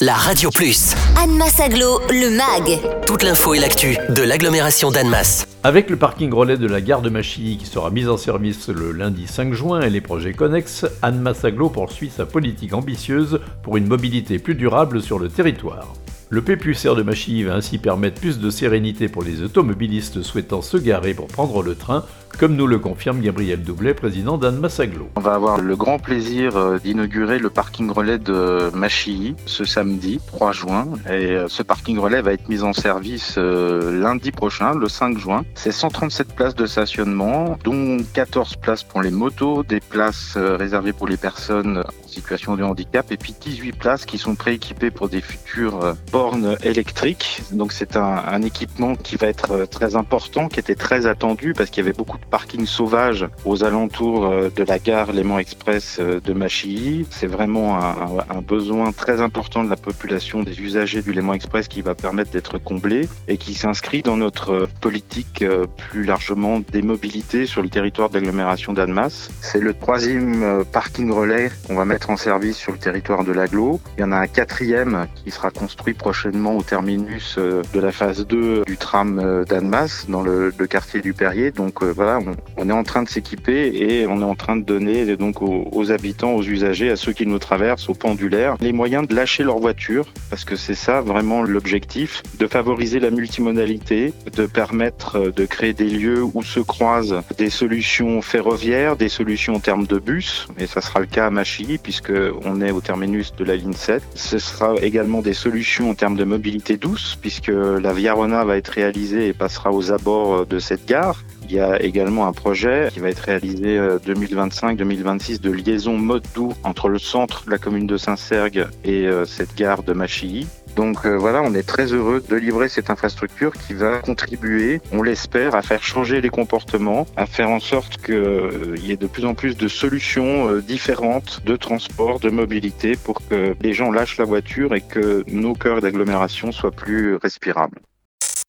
la Radio Plus. Annemasse Aglo, le MAG. Toute l'info et l'actu de l'agglomération d'Annemasse. Avec le parking relais de la gare de Machy qui sera mis en service le lundi 5 juin et les projets connexes, Annemasse Aglo poursuit sa politique ambitieuse pour une mobilité plus durable sur le territoire. Le PPUCR de Machy va ainsi permettre plus de sérénité pour les automobilistes souhaitant se garer pour prendre le train, comme nous le confirme Gabriel Doublet, président d'Anne Massaglo. On va avoir le grand plaisir euh, d'inaugurer le parking relais de Machy ce samedi 3 juin. Et euh, ce parking relais va être mis en service euh, lundi prochain, le 5 juin. C'est 137 places de stationnement, dont 14 places pour les motos, des places réservées pour les personnes en situation de handicap, et puis 18 places qui sont prééquipées pour des futures bornes électriques. Donc c'est un, un équipement qui va être très important, qui était très attendu parce qu'il y avait beaucoup de parkings sauvages aux alentours euh, de la gare Léman Express euh, de Machy. C'est vraiment un, besoin très important de la population des usagers du Léman Express qui va permettre d'être comblé et qui s'inscrit dans notre politique euh, plus largement des mobilités sur le territoire de l'agglomération d'Annemasse. C'est le troisième parking relais qu'on va mettre en service sur le territoire de l'aglo. Il y en a un quatrième qui sera construit prochainement au terminus de la phase 2 du tram d'Annemasse dans le, le quartier du Perrier. Donc voilà, on, est en train de s'équiper et on est en train de donner donc aux, habitants, aux usagers, à ceux qui nous traversent, aux pendulaires, les moyens de lâcher leur voiture, parce que c'est ça vraiment l'objectif, de favoriser la multimodalité, de permettre de créer des lieux où se croisent des solutions ferroviaires, des solutions en termes de bus, et ça sera le cas à Machy, puisque on est au terminus de la ligne 7. Ce sera également des solutions en termes de mobilité douce, puisque la Via Rona va être réalisée et passera aux abords de cette gare. Il y a également un projet qui va être réalisé 2025-2026 euh, de liaison mode doux entre le centre de la commune de Saint-Sergue et euh, cette gare de Machy. Donc euh, voilà, on est très heureux de livrer cette infrastructure qui va contribuer, on l'espère, à faire changer les comportements, à faire en sorte qu'il y ait de plus en plus de solutions différentes de transport, de mobilité pour que les gens lâchent la voiture et que nos cœurs d'agglomération soient plus respirables.